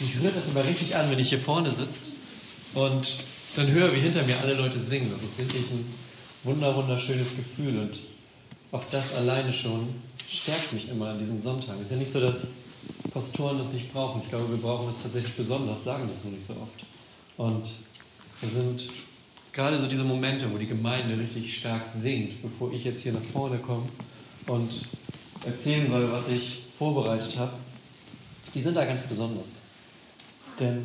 Mich rührt das immer richtig an, wenn ich hier vorne sitze und dann höre, wie hinter mir alle Leute singen. Das ist wirklich ein wunder, wunderschönes Gefühl und auch das alleine schon stärkt mich immer an diesem Sonntag. Es ist ja nicht so, dass Pastoren das nicht brauchen. Ich glaube, wir brauchen das tatsächlich besonders, sagen das nur nicht so oft. Und wir sind es gerade so diese Momente, wo die Gemeinde richtig stark singt, bevor ich jetzt hier nach vorne komme und erzählen soll, was ich vorbereitet habe. Die sind da ganz besonders. Denn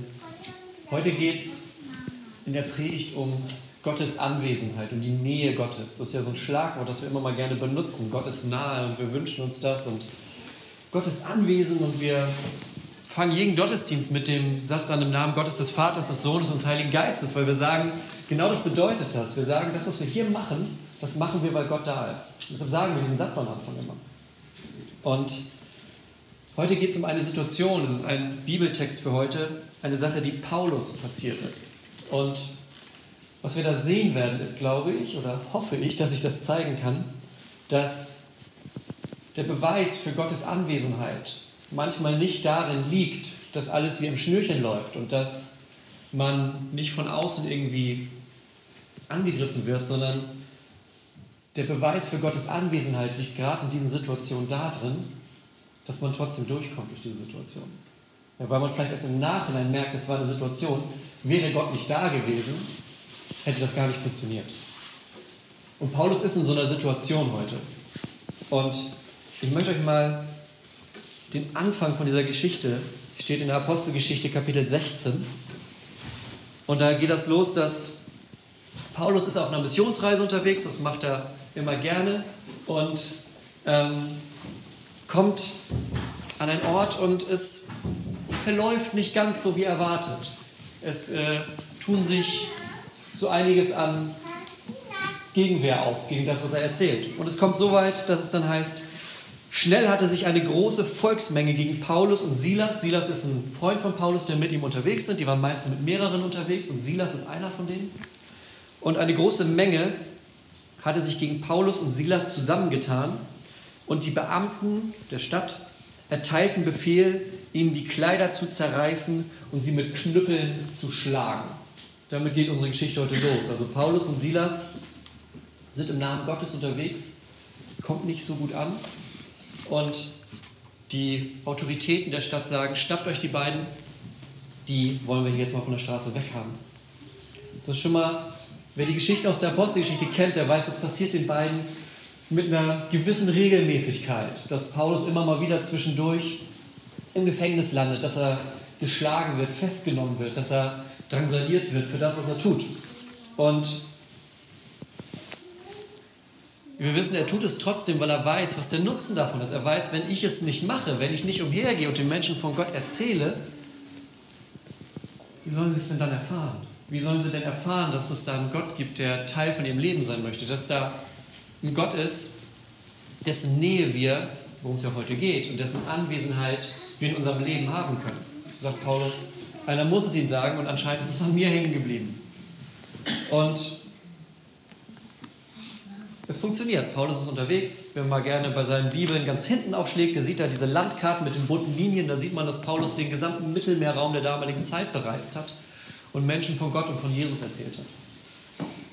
heute geht es in der Predigt um Gottes Anwesenheit, um die Nähe Gottes. Das ist ja so ein Schlagwort, das wir immer mal gerne benutzen. Gott ist nahe und wir wünschen uns das und Gott ist anwesend und wir fangen jeden Gottesdienst mit dem Satz an dem Namen Gottes des Vaters, des Sohnes und des Heiligen Geistes, weil wir sagen, genau das bedeutet das. Wir sagen, das, was wir hier machen, das machen wir, weil Gott da ist. Deshalb sagen wir diesen Satz am Anfang immer. Und heute geht es um eine Situation, das ist ein Bibeltext für heute, eine Sache, die Paulus passiert ist. Und was wir da sehen werden, ist, glaube ich, oder hoffe ich, dass ich das zeigen kann, dass der Beweis für Gottes Anwesenheit manchmal nicht darin liegt, dass alles wie im Schnürchen läuft und dass man nicht von außen irgendwie angegriffen wird, sondern der Beweis für Gottes Anwesenheit liegt gerade in diesen Situationen darin, dass man trotzdem durchkommt durch diese Situation. Ja, weil man vielleicht erst im Nachhinein merkt, es war eine Situation, wäre Gott nicht da gewesen, hätte das gar nicht funktioniert. Und Paulus ist in so einer Situation heute. Und ich möchte euch mal den Anfang von dieser Geschichte, steht in der Apostelgeschichte Kapitel 16. Und da geht das los, dass Paulus ist auf einer Missionsreise unterwegs, das macht er immer gerne und ähm, kommt an einen Ort und es verläuft nicht ganz so wie erwartet. Es äh, tun sich so einiges an Gegenwehr auf gegen das, was er erzählt. Und es kommt so weit, dass es dann heißt, Schnell hatte sich eine große Volksmenge gegen Paulus und Silas. Silas ist ein Freund von Paulus, der mit ihm unterwegs sind. Die waren meistens mit mehreren unterwegs und Silas ist einer von denen. Und eine große Menge hatte sich gegen Paulus und Silas zusammengetan und die Beamten der Stadt erteilten Befehl, ihnen die Kleider zu zerreißen und sie mit Knüppeln zu schlagen. Damit geht unsere Geschichte heute los. Also Paulus und Silas sind im Namen Gottes unterwegs. Es kommt nicht so gut an. Und die Autoritäten der Stadt sagen, schnappt euch die beiden, die wollen wir jetzt mal von der Straße weghaben. Das ist schon mal, wer die Geschichte aus der Apostelgeschichte kennt, der weiß, das passiert den beiden mit einer gewissen Regelmäßigkeit, dass Paulus immer mal wieder zwischendurch im Gefängnis landet, dass er geschlagen wird, festgenommen wird, dass er drangsaliert wird für das, was er tut. Und wir wissen, er tut es trotzdem, weil er weiß, was der Nutzen davon ist. Er weiß, wenn ich es nicht mache, wenn ich nicht umhergehe und den Menschen von Gott erzähle, wie sollen sie es denn dann erfahren? Wie sollen sie denn erfahren, dass es da einen Gott gibt, der Teil von ihrem Leben sein möchte? Dass da ein Gott ist, dessen Nähe wir, worum es ja heute geht, und dessen Anwesenheit wir in unserem Leben haben können. Sagt Paulus, einer muss es ihnen sagen und anscheinend ist es an mir hängen geblieben. Und es funktioniert. Paulus ist unterwegs. Wenn man mal gerne bei seinen Bibeln ganz hinten aufschlägt, der sieht da diese Landkarten mit den bunten Linien. Da sieht man, dass Paulus den gesamten Mittelmeerraum der damaligen Zeit bereist hat und Menschen von Gott und von Jesus erzählt hat.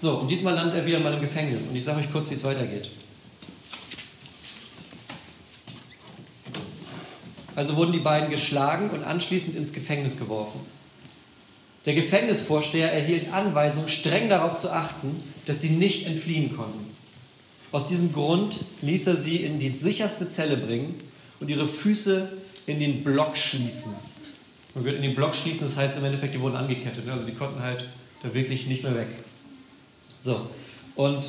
So, und diesmal landet er wieder mal im Gefängnis. Und ich sage euch kurz, wie es weitergeht. Also wurden die beiden geschlagen und anschließend ins Gefängnis geworfen. Der Gefängnisvorsteher erhielt Anweisung, streng darauf zu achten, dass sie nicht entfliehen konnten. Aus diesem Grund ließ er sie in die sicherste Zelle bringen und ihre Füße in den Block schließen. Man wird in den Block schließen, das heißt im Endeffekt, die wurden angekettet. Also die konnten halt da wirklich nicht mehr weg. So, und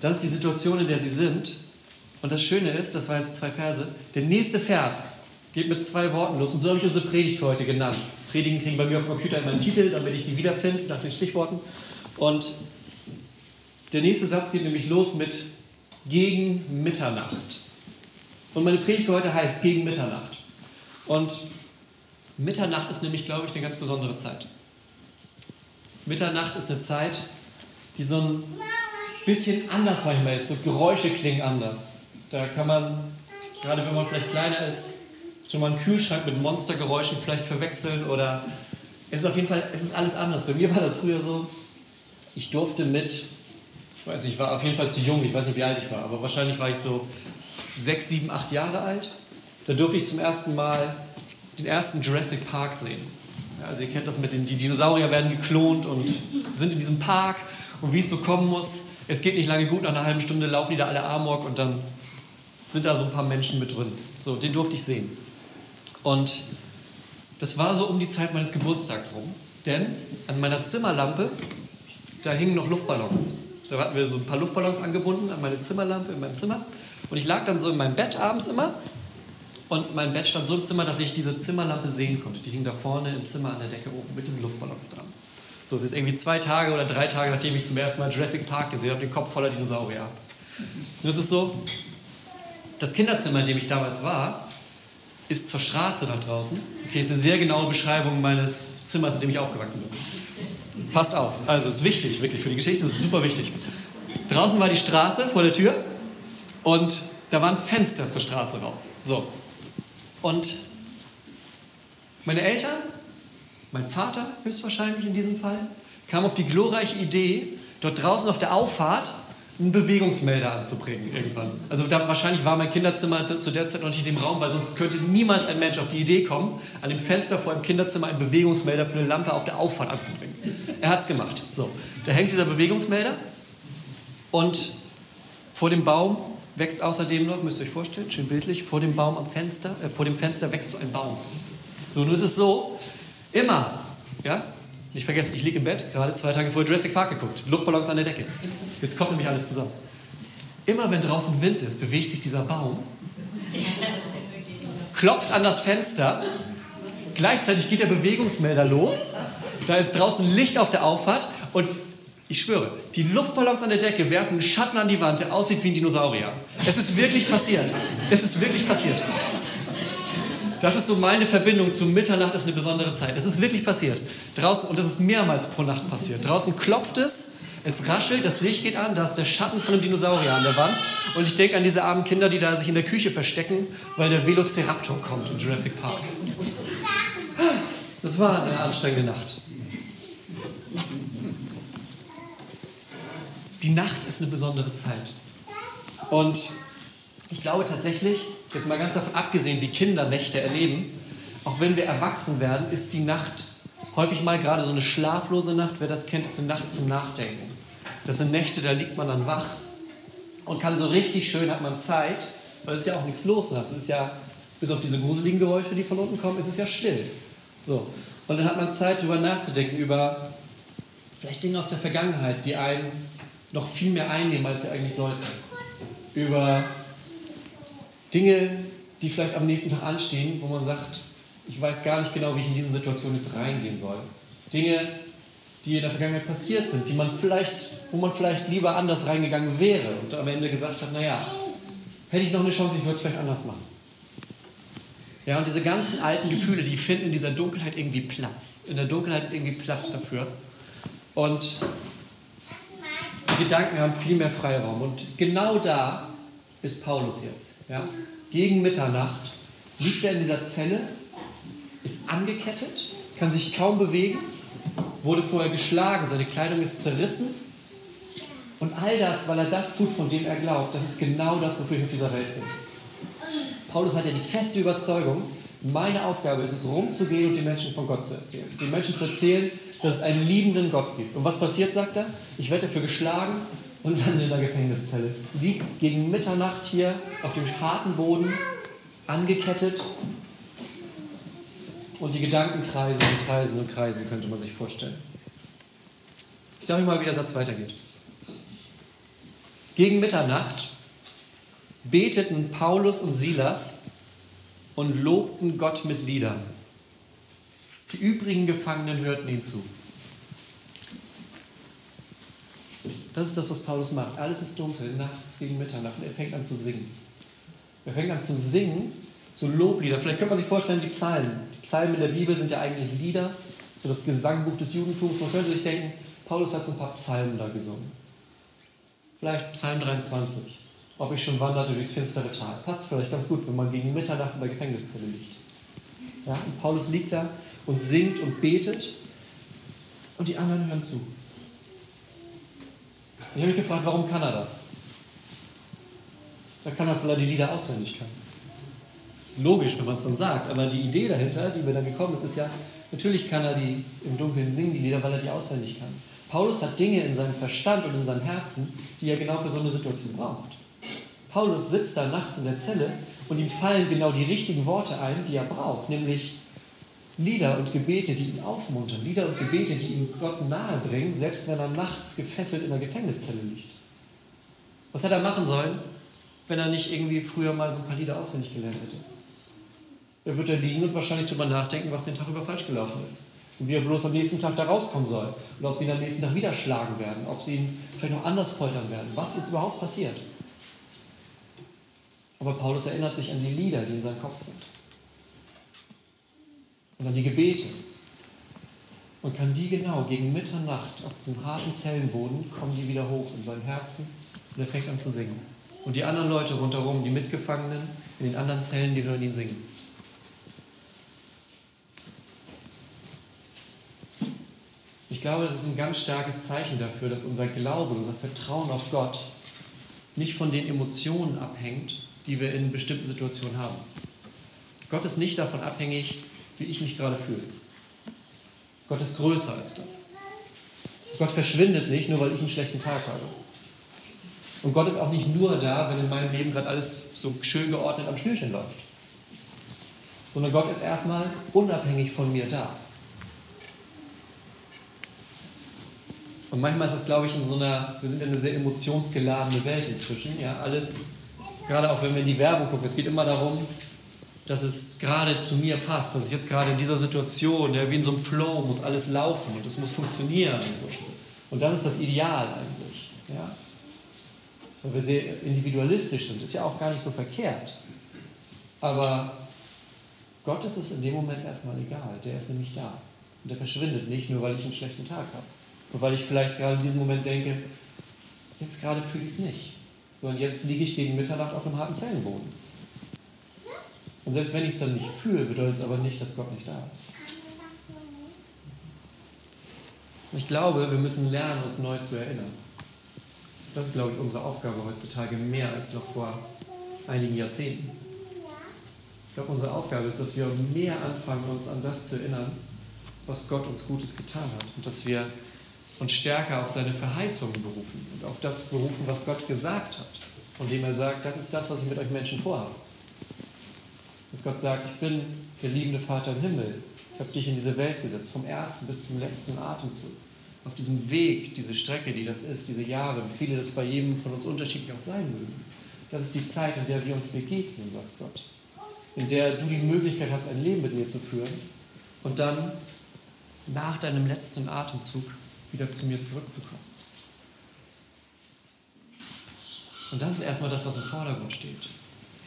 das ist die Situation, in der sie sind. Und das Schöne ist, das waren jetzt zwei Verse, der nächste Vers geht mit zwei Worten los. Und so habe ich unsere Predigt für heute genannt. Predigen kriegen bei mir auf dem Computer immer einen Titel, damit ich die wiederfinde nach den Stichworten. Und der nächste Satz geht nämlich los mit gegen Mitternacht. Und meine Predigt für heute heißt gegen Mitternacht. Und Mitternacht ist nämlich, glaube ich, eine ganz besondere Zeit. Mitternacht ist eine Zeit, die so ein bisschen anders manchmal ist. So Geräusche klingen anders. Da kann man, gerade wenn man vielleicht kleiner ist, schon mal einen Kühlschrank mit Monstergeräuschen vielleicht verwechseln oder es ist auf jeden Fall, es ist alles anders. Bei mir war das früher so, ich durfte mit, ich weiß nicht, ich war auf jeden Fall zu jung, ich weiß nicht, wie alt ich war, aber wahrscheinlich war ich so sechs, sieben, acht Jahre alt. Da durfte ich zum ersten Mal den ersten Jurassic Park sehen. Also ihr kennt das mit den, die Dinosaurier werden geklont und sind in diesem Park und wie es so kommen muss. Es geht nicht lange gut, nach einer halben Stunde laufen die da alle Amok und dann sind da so ein paar Menschen mit drin. So, den durfte ich sehen. Und das war so um die Zeit meines Geburtstags rum. Denn an meiner Zimmerlampe, da hingen noch Luftballons. Da hatten wir so ein paar Luftballons angebunden an meine Zimmerlampe in meinem Zimmer. Und ich lag dann so in meinem Bett abends immer. Und mein Bett stand so im Zimmer, dass ich diese Zimmerlampe sehen konnte. Die hing da vorne im Zimmer an der Decke oben mit diesen Luftballons dran. So, es ist irgendwie zwei Tage oder drei Tage, nachdem ich zum ersten Mal Jurassic Park gesehen habe, den Kopf voller Dinosaurier habe. Es ist so, das Kinderzimmer, in dem ich damals war, ist zur Straße da draußen. Okay, ist eine sehr genaue Beschreibung meines Zimmers, in dem ich aufgewachsen bin. Passt auf, also ist wichtig, wirklich für die Geschichte, ist super wichtig. Draußen war die Straße vor der Tür und da waren Fenster zur Straße raus. So. Und meine Eltern, mein Vater höchstwahrscheinlich in diesem Fall, kam auf die glorreiche Idee, dort draußen auf der Auffahrt einen Bewegungsmelder anzubringen irgendwann. Also da, wahrscheinlich war mein Kinderzimmer zu der Zeit noch nicht in dem Raum, weil sonst könnte niemals ein Mensch auf die Idee kommen, an dem Fenster vor dem Kinderzimmer einen Bewegungsmelder für eine Lampe auf der Auffahrt anzubringen. Er hat es gemacht. So, da hängt dieser Bewegungsmelder und vor dem Baum wächst außerdem noch, müsst ihr euch vorstellen, schön bildlich, vor dem Baum am Fenster, äh, vor dem Fenster wächst so ein Baum. So, nun ist es so, immer, ja, nicht vergessen, ich liege im Bett, gerade zwei Tage vor Jurassic Park geguckt, Luftballons an der Decke. Jetzt kommt nämlich alles zusammen. Immer wenn draußen Wind ist, bewegt sich dieser Baum, klopft an das Fenster, gleichzeitig geht der Bewegungsmelder los, da ist draußen Licht auf der Auffahrt und ich schwöre, die Luftballons an der Decke werfen einen Schatten an die Wand, der aussieht wie ein Dinosaurier. Es ist wirklich passiert. Es ist wirklich passiert. Das ist so meine Verbindung zu Mitternacht, ist eine besondere Zeit. Es ist wirklich passiert. Draußen, und das ist mehrmals pro Nacht passiert. Draußen klopft es, es raschelt, das Licht geht an, da ist der Schatten von einem Dinosaurier an der Wand. Und ich denke an diese armen Kinder, die da sich in der Küche verstecken, weil der Velociraptor kommt in Jurassic Park. Das war eine anstrengende Nacht. Die Nacht ist eine besondere Zeit. Und ich glaube tatsächlich, jetzt mal ganz davon abgesehen, wie Kinder Nächte erleben, auch wenn wir erwachsen werden, ist die Nacht häufig mal gerade so eine schlaflose Nacht. Wer das kennt, ist eine Nacht zum Nachdenken. Das sind Nächte, da liegt man dann wach und kann so richtig schön, hat man Zeit, weil es ist ja auch nichts los nachts. Es ist ja, bis auf diese gruseligen Geräusche, die von unten kommen, ist es ja still. So. Und dann hat man Zeit, darüber nachzudenken, über vielleicht Dinge aus der Vergangenheit, die einen noch viel mehr einnehmen, als sie eigentlich sollten. Über Dinge, die vielleicht am nächsten Tag anstehen, wo man sagt, ich weiß gar nicht genau, wie ich in diese Situation jetzt reingehen soll. Dinge, die in der Vergangenheit passiert sind, die man vielleicht, wo man vielleicht lieber anders reingegangen wäre und am Ende gesagt hat, naja, hätte ich noch eine Chance, ich würde es vielleicht anders machen. Ja, und diese ganzen alten Gefühle, die finden in dieser Dunkelheit irgendwie Platz. In der Dunkelheit ist irgendwie Platz dafür. Und die Gedanken haben viel mehr Freiraum. Und genau da ist Paulus jetzt. Ja? Gegen Mitternacht liegt er in dieser Zelle, ist angekettet, kann sich kaum bewegen, wurde vorher geschlagen, seine Kleidung ist zerrissen. Und all das, weil er das tut, von dem er glaubt, das ist genau das, wofür ich auf dieser Welt bin. Paulus hat ja die feste Überzeugung, meine Aufgabe ist es, rumzugehen und den Menschen von Gott zu erzählen. Den Menschen zu erzählen, dass es einen liebenden Gott gibt. Und was passiert, sagt er? Ich werde dafür geschlagen und lande in der Gefängniszelle. Liegt gegen Mitternacht hier auf dem harten Boden, angekettet. Und die Gedanken kreisen und kreisen und kreisen, könnte man sich vorstellen. Ich sage euch mal, wie der Satz weitergeht. Gegen Mitternacht beteten Paulus und Silas und lobten Gott mit Liedern. Die übrigen Gefangenen hörten ihn zu. Das ist das, was Paulus macht. Alles ist dunkel, nachts gegen Mitternacht und er fängt an zu singen. Er fängt an zu singen, so Loblieder. Vielleicht könnte man sich vorstellen, die Psalmen. Die Psalmen in der Bibel sind ja eigentlich Lieder, so das Gesangbuch des Judentums. Man könnte sich denken, Paulus hat so ein paar Psalmen da gesungen. Vielleicht Psalm 23. Ob ich schon wanderte durchs finstere Tal. Passt vielleicht ganz gut, wenn man gegen Mitternacht in der Gefängniszelle liegt. Ja? Und Paulus liegt da und singt und betet und die anderen hören zu. Ich habe mich gefragt, warum kann er das? Er kann das, weil er die Lieder auswendig kann. Das ist logisch, wenn man es dann sagt, aber die Idee dahinter, die mir dann gekommen ist, ist ja, natürlich kann er die im Dunkeln singen, die Lieder, weil er die auswendig kann. Paulus hat Dinge in seinem Verstand und in seinem Herzen, die er genau für so eine Situation braucht. Paulus sitzt da nachts in der Zelle und ihm fallen genau die richtigen Worte ein, die er braucht, nämlich Lieder und Gebete, die ihn aufmuntern, Lieder und Gebete, die ihm Gott nahe bringen, selbst wenn er nachts gefesselt in der Gefängniszelle liegt. Was hätte er machen sollen, wenn er nicht irgendwie früher mal so ein paar Lieder auswendig gelernt hätte? Er wird da liegen und wahrscheinlich darüber nachdenken, was den Tag über falsch gelaufen ist. Und wie er bloß am nächsten Tag da rauskommen soll. Und ob sie ihn am nächsten Tag wieder schlagen werden. Ob sie ihn vielleicht noch anders foltern werden. Was jetzt überhaupt passiert. Aber Paulus erinnert sich an die Lieder, die in seinem Kopf sind. Und an die Gebete. Und kann die genau gegen Mitternacht auf dem harten Zellenboden kommen die wieder hoch in sein Herzen und er fängt an zu singen. Und die anderen Leute rundherum, die Mitgefangenen in den anderen Zellen, die hören ihn singen. Ich glaube, das ist ein ganz starkes Zeichen dafür, dass unser Glaube, unser Vertrauen auf Gott nicht von den Emotionen abhängt, die wir in bestimmten Situationen haben. Gott ist nicht davon abhängig, wie ich mich gerade fühle. Gott ist größer als das. Gott verschwindet nicht, nur weil ich einen schlechten Tag habe. Und Gott ist auch nicht nur da, wenn in meinem Leben gerade alles so schön geordnet am Schnürchen läuft. Sondern Gott ist erstmal unabhängig von mir da. Und manchmal ist das, glaube ich, in so einer, wir sind in einer sehr emotionsgeladene Welt inzwischen. Ja, alles, gerade auch wenn wir in die Werbung gucken, es geht immer darum, dass es gerade zu mir passt, dass ich jetzt gerade in dieser Situation, ja, wie in so einem Flow, muss alles laufen und es muss funktionieren und so. Und das ist das Ideal eigentlich. Ja? Weil wir sehr individualistisch sind, ist ja auch gar nicht so verkehrt. Aber Gott ist es in dem Moment erstmal egal, der ist nämlich da. Und der verschwindet nicht, nur weil ich einen schlechten Tag habe. Und weil ich vielleicht gerade in diesem Moment denke, jetzt gerade fühle ich es nicht. Sondern jetzt liege ich gegen Mitternacht auf einem harten Zellenboden. Und selbst wenn ich es dann nicht fühle, bedeutet es aber nicht, dass Gott nicht da ist. Ich glaube, wir müssen lernen, uns neu zu erinnern. Das ist, glaube ich, unsere Aufgabe heutzutage mehr als noch vor einigen Jahrzehnten. Ich glaube, unsere Aufgabe ist, dass wir mehr anfangen, uns an das zu erinnern, was Gott uns Gutes getan hat. Und dass wir uns stärker auf seine Verheißungen berufen und auf das berufen, was Gott gesagt hat. Von dem er sagt, das ist das, was ich mit euch Menschen vorhabe. Dass Gott sagt, ich bin der liebende Vater im Himmel. Ich habe dich in diese Welt gesetzt, vom ersten bis zum letzten Atemzug. Auf diesem Weg, diese Strecke, die das ist, diese Jahre, wie viele das bei jedem von uns unterschiedlich auch sein mögen. Das ist die Zeit, in der wir uns begegnen, sagt Gott. In der du die Möglichkeit hast, ein Leben mit mir zu führen und dann nach deinem letzten Atemzug wieder zu mir zurückzukommen. Und das ist erstmal das, was im Vordergrund steht.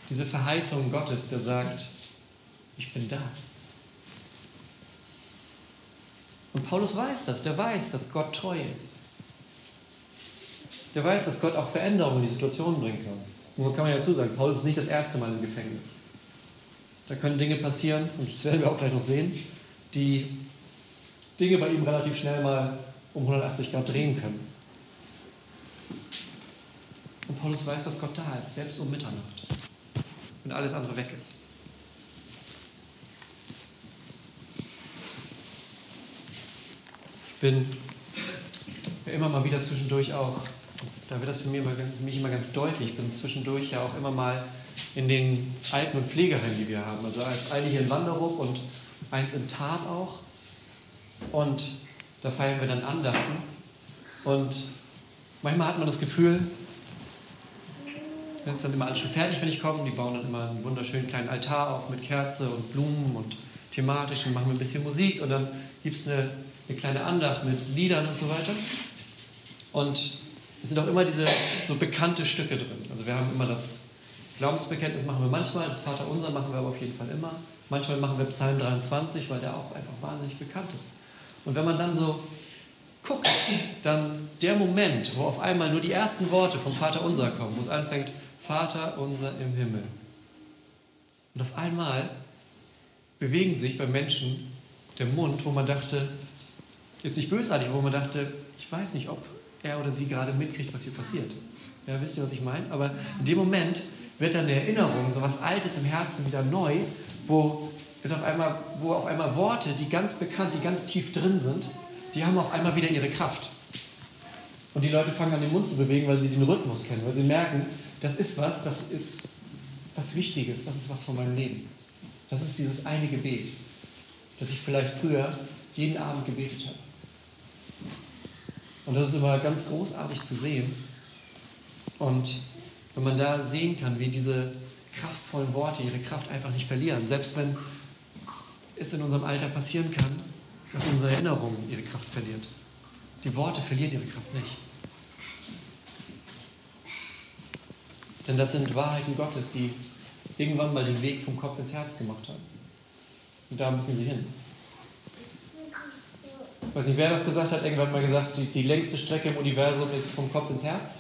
Diese Verheißung Gottes, der sagt, ich bin da. Und Paulus weiß das, der weiß, dass Gott treu ist. Der weiß, dass Gott auch Veränderungen in die Situation bringen kann. Nur kann man ja dazu sagen, Paulus ist nicht das erste Mal im Gefängnis. Da können Dinge passieren, und das werden wir auch gleich noch sehen, die Dinge bei ihm relativ schnell mal um 180 Grad drehen können. Und Paulus weiß, dass Gott da ist, selbst um Mitternacht, wenn alles andere weg ist. Ich bin immer mal wieder zwischendurch auch, da wird das für mich immer, für mich immer ganz deutlich, ich bin zwischendurch ja auch immer mal in den Alten- und Pflegeheimen, die wir haben. Also als eine hier in Wanderup und eins in Tat auch. Und da feiern wir dann Andachten. Und manchmal hat man das Gefühl, es ist dann immer alles schon fertig, wenn ich komme. Die bauen dann immer einen wunderschönen kleinen Altar auf mit Kerze und Blumen und thematisch und machen ein bisschen Musik und dann gibt es eine, eine kleine Andacht mit Liedern und so weiter. Und es sind auch immer diese so bekannte Stücke drin. Also wir haben immer das Glaubensbekenntnis machen wir manchmal, das Vaterunser machen wir aber auf jeden Fall immer. Manchmal machen wir Psalm 23, weil der auch einfach wahnsinnig bekannt ist. Und wenn man dann so guckt, dann der Moment, wo auf einmal nur die ersten Worte vom Vater unser kommen, wo es anfängt, Vater unser im Himmel. Und auf einmal bewegen sich bei Menschen der Mund, wo man dachte, jetzt nicht bösartig, wo man dachte, ich weiß nicht, ob er oder sie gerade mitkriegt, was hier passiert. Ja, wisst ihr, was ich meine? Aber in dem Moment wird dann eine Erinnerung, so was Altes im Herzen wieder neu, wo es auf einmal, wo auf einmal Worte, die ganz bekannt, die ganz tief drin sind, die haben auf einmal wieder ihre Kraft. Und die Leute fangen an, den Mund zu bewegen, weil sie den Rhythmus kennen, weil sie merken, das ist was, das ist was Wichtiges, das ist was von meinem Leben. Das ist dieses eine Gebet, das ich vielleicht früher jeden Abend gebetet habe. Und das ist immer ganz großartig zu sehen. Und wenn man da sehen kann, wie diese kraftvollen Worte ihre Kraft einfach nicht verlieren, selbst wenn es in unserem Alter passieren kann, dass unsere Erinnerung ihre Kraft verliert. Die Worte verlieren ihre Kraft nicht. Denn das sind Wahrheiten Gottes, die irgendwann mal den Weg vom Kopf ins Herz gemacht haben. Und da müssen sie hin. Ich weiß nicht, wer das gesagt hat, irgendwann mal gesagt, die, die längste Strecke im Universum ist vom Kopf ins Herz.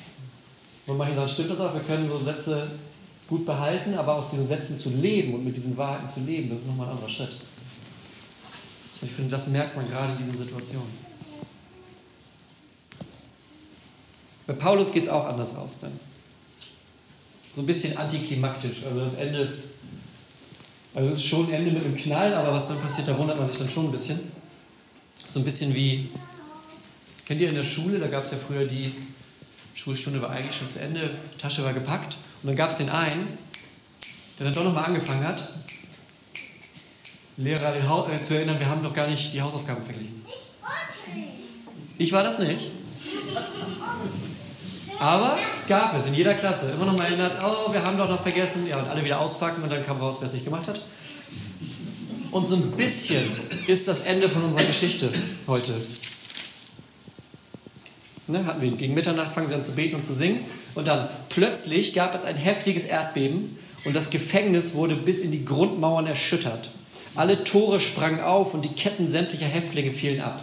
Und manche sagen, stimmt das auch, wir können so Sätze gut behalten, aber aus diesen Sätzen zu leben und mit diesen Wahrheiten zu leben, das ist nochmal ein anderer Schritt. Und ich finde, das merkt man gerade in diesen Situationen. Bei Paulus geht es auch anders aus dann. So ein bisschen antiklimaktisch. Also das Ende ist, also es ist schon ein Ende mit einem Knall, aber was dann passiert, da wundert man sich dann schon ein bisschen. So ein bisschen wie, kennt ihr in der Schule, da gab es ja früher die Schulstunde war eigentlich schon zu Ende, Tasche war gepackt und dann gab es den einen, der dann doch nochmal angefangen hat, Lehrer äh, zu erinnern, wir haben doch gar nicht die Hausaufgaben verglichen. Ich war das nicht. Aber gab es in jeder Klasse. Immer noch mal erinnert, oh, wir haben doch noch vergessen. Ja, und alle wieder auspacken und dann kam raus, wer es nicht gemacht hat. Und so ein bisschen ist das Ende von unserer Geschichte heute. Ne, hatten wir gegen Mitternacht fangen sie an zu beten und zu singen. Und dann plötzlich gab es ein heftiges Erdbeben und das Gefängnis wurde bis in die Grundmauern erschüttert. Alle Tore sprangen auf und die Ketten sämtlicher Häftlinge fielen ab.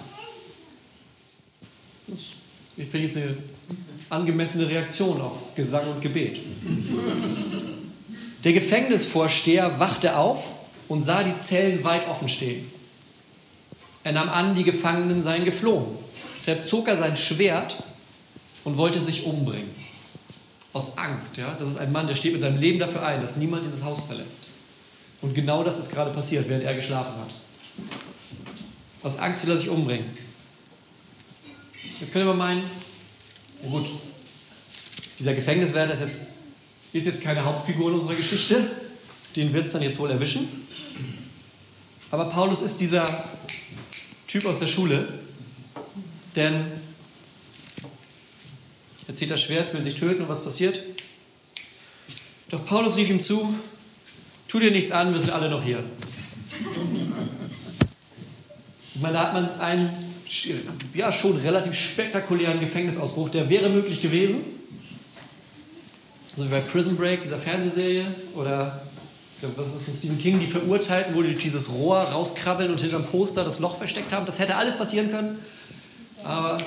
Das finde ich eine angemessene Reaktion auf Gesang und Gebet. Der Gefängnisvorsteher wachte auf und sah die Zellen weit offen stehen. Er nahm an, die Gefangenen seien geflohen. Deshalb zog er sein Schwert und wollte sich umbringen. Aus Angst. Ja? Das ist ein Mann, der steht mit seinem Leben dafür ein, dass niemand dieses Haus verlässt. Und genau das ist gerade passiert, während er geschlafen hat. Aus Angst will er sich umbringen. Jetzt könnte man meinen, na gut, dieser Gefängniswärter ist jetzt, ist jetzt keine Hauptfigur in unserer Geschichte, den wird es dann jetzt wohl erwischen. Aber Paulus ist dieser Typ aus der Schule, denn er zieht das Schwert, will sich töten und was passiert? Doch Paulus rief ihm zu, tu dir nichts an, wir sind alle noch hier. Ich meine, da hat man einen ja, schon relativ spektakulären Gefängnisausbruch, der wäre möglich gewesen. So wie bei Prison Break, dieser Fernsehserie, oder was ist das von Stephen King, die Verurteilten, wo die durch dieses Rohr rauskrabbeln und hinterm Poster das Loch versteckt haben. Das hätte alles passieren können. Aber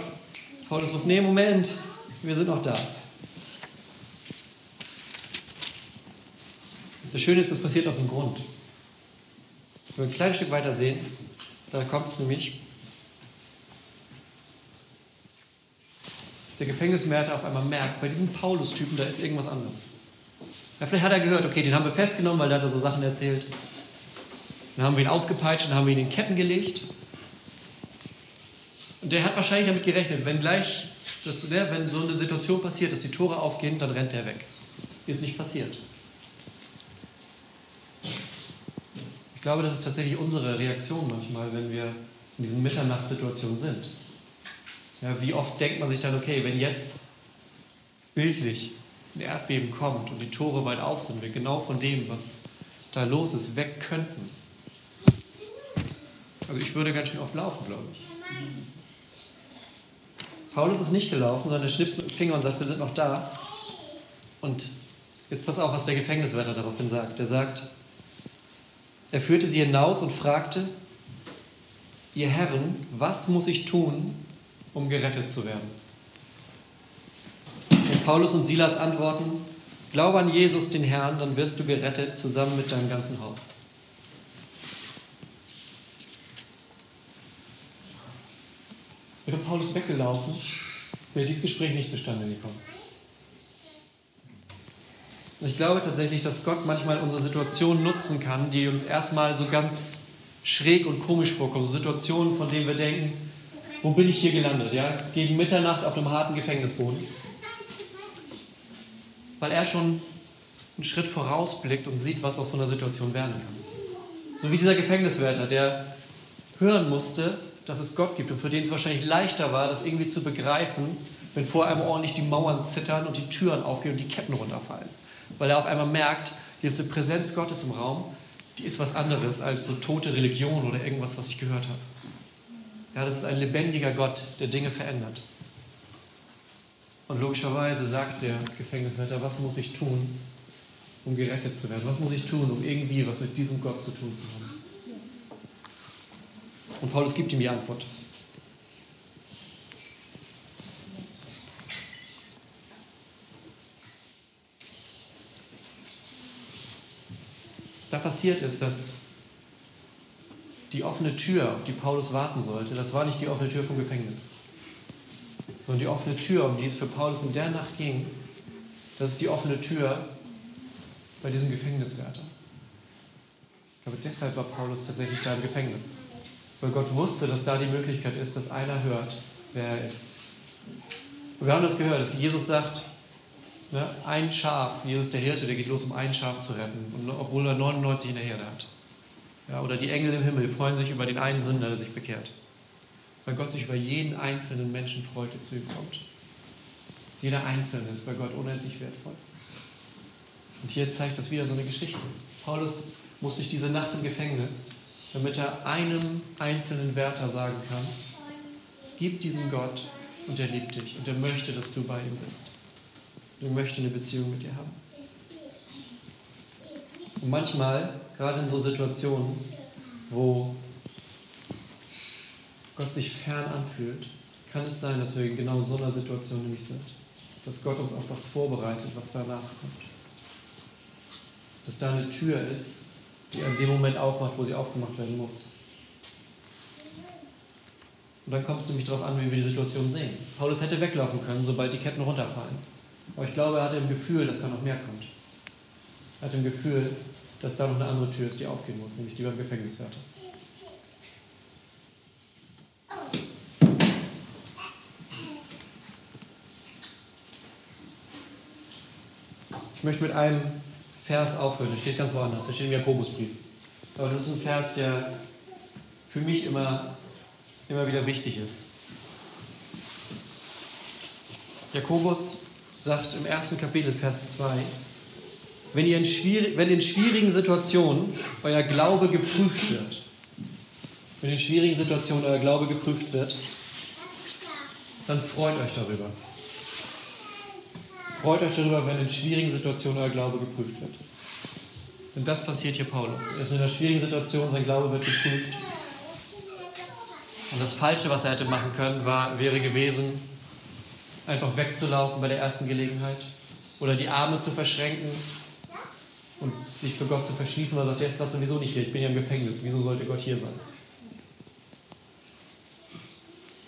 Paulus ruft, nee, Moment, wir sind noch da. Das Schöne ist, das passiert aus dem Grund. Wenn wir ein kleines Stück weiter sehen, da kommt es nämlich, der Gefängniswärter auf einmal merkt, bei diesem Paulus-Typen, da ist irgendwas anderes. Ja, vielleicht hat er gehört, okay, den haben wir festgenommen, weil der hat so Sachen erzählt. Dann haben wir ihn ausgepeitscht, dann haben wir ihn in Ketten gelegt. Und der hat wahrscheinlich damit gerechnet, wenn gleich, das, ne, wenn so eine Situation passiert, dass die Tore aufgehen, dann rennt er weg. Ist nicht passiert. Ich glaube, das ist tatsächlich unsere Reaktion manchmal, wenn wir in diesen Mitternachtssituationen sind. Ja, wie oft denkt man sich dann, okay, wenn jetzt bildlich ein Erdbeben kommt und die Tore weit auf sind, wir genau von dem, was da los ist, weg könnten. Also ich würde ganz schön oft laufen, glaube ich. Paulus ist nicht gelaufen, sondern er schnipst mit dem Finger und sagt, wir sind noch da. Und jetzt pass auf, was der Gefängniswärter daraufhin sagt. Er sagt, er führte sie hinaus und fragte, ihr Herren, was muss ich tun, um gerettet zu werden? Und Paulus und Silas antworten, glaube an Jesus, den Herrn, dann wirst du gerettet zusammen mit deinem ganzen Haus. Wäre Paulus weggelaufen, wäre dieses Gespräch nicht zustande gekommen. Und ich glaube tatsächlich, dass Gott manchmal unsere Situation nutzen kann, die uns erstmal so ganz schräg und komisch vorkommen. So Situationen, von denen wir denken, wo bin ich hier gelandet? Ja? Gegen Mitternacht auf einem harten Gefängnisboden. Weil er schon einen Schritt vorausblickt und sieht, was aus so einer Situation werden kann. So wie dieser Gefängniswärter, der hören musste, dass es Gott gibt und für den es wahrscheinlich leichter war, das irgendwie zu begreifen, wenn vor einem ordentlich die Mauern zittern und die Türen aufgehen und die Ketten runterfallen. Weil er auf einmal merkt, hier ist eine Präsenz Gottes im Raum, die ist was anderes als so tote Religion oder irgendwas, was ich gehört habe. Ja, das ist ein lebendiger Gott, der Dinge verändert. Und logischerweise sagt der Gefängniswärter, was muss ich tun, um gerettet zu werden? Was muss ich tun, um irgendwie was mit diesem Gott zu tun zu haben? Und Paulus gibt ihm die Antwort. Da passiert ist, dass die offene Tür, auf die Paulus warten sollte, das war nicht die offene Tür vom Gefängnis, sondern die offene Tür, um die es für Paulus in der Nacht ging, das ist die offene Tür bei diesem Gefängniswärter. Glaube, deshalb war Paulus tatsächlich da im Gefängnis. Weil Gott wusste, dass da die Möglichkeit ist, dass einer hört, wer er ist. Und wir haben das gehört, dass Jesus sagt, ne, ein Schaf, Jesus der Hirte, der geht los, um ein Schaf zu retten, und obwohl er 99 in der Herde hat. Ja, oder die Engel im Himmel freuen sich über den einen Sünder, der sich bekehrt. Weil Gott sich über jeden einzelnen Menschen freut, der zu ihm kommt. Jeder Einzelne ist bei Gott unendlich wertvoll. Und hier zeigt das wieder so eine Geschichte. Paulus muss durch diese Nacht im Gefängnis, damit er einem einzelnen Wärter sagen kann, es gibt diesen Gott und er liebt dich und er möchte, dass du bei ihm bist. Er möchte eine Beziehung mit dir haben. Und manchmal, gerade in so Situationen, wo Gott sich fern anfühlt, kann es sein, dass wir in genau so einer Situation nämlich sind. Dass Gott uns auf was vorbereitet, was danach kommt. Dass da eine Tür ist, die in dem Moment aufmacht, wo sie aufgemacht werden muss. Und dann kommt es nämlich darauf an, wie wir die Situation sehen. Paulus hätte weglaufen können, sobald die Ketten runterfallen. Aber ich glaube, er hatte im Gefühl, dass da noch mehr kommt. Er hatte im Gefühl, dass da noch eine andere Tür ist, die aufgehen muss, nämlich die beim Gefängniswärter. Ich möchte mit einem Vers aufhören, der steht ganz woanders, der steht im Jakobusbrief. Aber das ist ein Vers, der für mich immer, immer wieder wichtig ist. Jakobus sagt im ersten Kapitel, Vers 2, wenn, ihr in wenn in schwierigen Situationen euer Glaube geprüft wird, wenn in schwierigen Situationen euer Glaube geprüft wird, dann freut euch darüber. Freut euch darüber, wenn in schwierigen Situationen euer Glaube geprüft wird. Denn das passiert hier Paulus. Er ist in einer schwierigen Situation, sein Glaube wird geprüft. Und das Falsche, was er hätte machen können, war, wäre gewesen, einfach wegzulaufen bei der ersten Gelegenheit oder die Arme zu verschränken und sich für Gott zu verschließen, weil er sagt, der ist gerade sowieso nicht hier, ich bin ja im Gefängnis, wieso sollte Gott hier sein?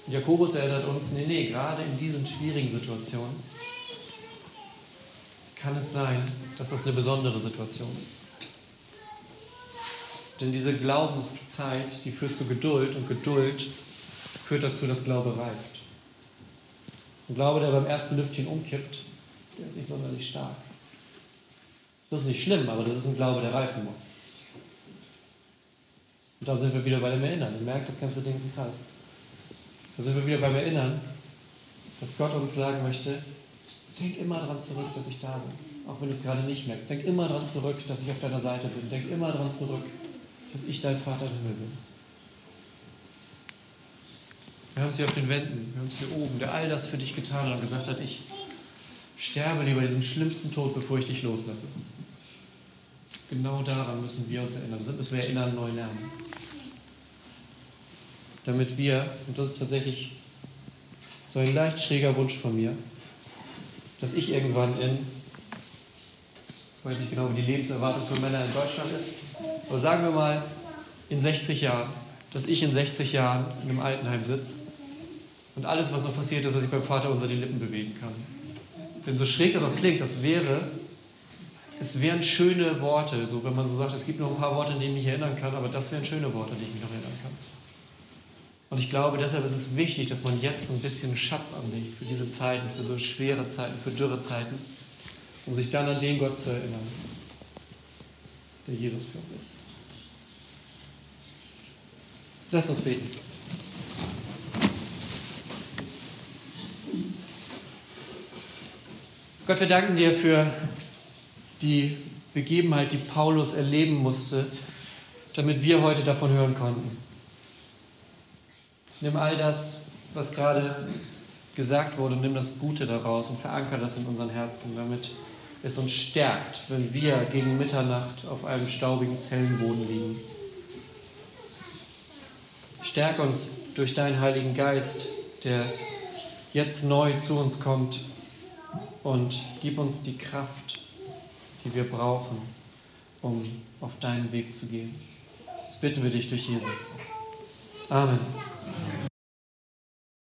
Jakobus erinnert uns, nee, nee, gerade in diesen schwierigen Situationen kann es sein, dass das eine besondere Situation ist. Denn diese Glaubenszeit, die führt zu Geduld und Geduld führt dazu, dass Glaube reift. Ein Glaube, der beim ersten Lüftchen umkippt, der ist nicht sonderlich stark. Das ist nicht schlimm, aber das ist ein Glaube, der reifen muss. Und da sind wir wieder bei dem Erinnern. Ihr merkt, das ganze Ding ist ein Kreis. Da sind wir wieder beim Erinnern, dass Gott uns sagen möchte, denk immer daran zurück, dass ich da bin. Auch wenn du es gerade nicht merkst. Denk immer daran zurück, dass ich auf deiner Seite bin. Denk immer daran zurück, dass ich dein Vater im Himmel bin. Wir haben es hier auf den Wänden, wir haben es hier oben, der all das für dich getan hat und gesagt hat, ich sterbe lieber diesen schlimmsten Tod, bevor ich dich loslasse. Genau daran müssen wir uns erinnern. Das müssen wir erinnern, neu lernen. Damit wir, und das ist tatsächlich so ein leicht schräger Wunsch von mir, dass ich irgendwann in, ich weiß nicht genau, wie die Lebenserwartung für Männer in Deutschland ist, aber sagen wir mal in 60 Jahren, dass ich in 60 Jahren in einem Altenheim sitze und alles, was noch passiert ist, dass ich beim Vater unser die Lippen bewegen kann. Denn so schräg das auch klingt, das wäre, es wären schöne Worte, so wenn man so sagt, es gibt noch ein paar Worte, an die ich mich erinnern kann, aber das wären schöne Worte, an die ich mich noch erinnern kann. Und ich glaube, deshalb ist es wichtig, dass man jetzt ein bisschen Schatz anlegt für diese Zeiten, für so schwere Zeiten, für dürre Zeiten, um sich dann an den Gott zu erinnern, der Jesus für uns ist. Lass uns beten. Gott, wir danken dir für die Begebenheit, die Paulus erleben musste, damit wir heute davon hören konnten. Nimm all das, was gerade gesagt wurde, nimm das Gute daraus und verankere das in unseren Herzen, damit es uns stärkt, wenn wir gegen Mitternacht auf einem staubigen Zellenboden liegen. Stärke uns durch deinen Heiligen Geist, der jetzt neu zu uns kommt und gib uns die Kraft, die wir brauchen, um auf deinen Weg zu gehen. Das bitten wir dich durch Jesus. Amen.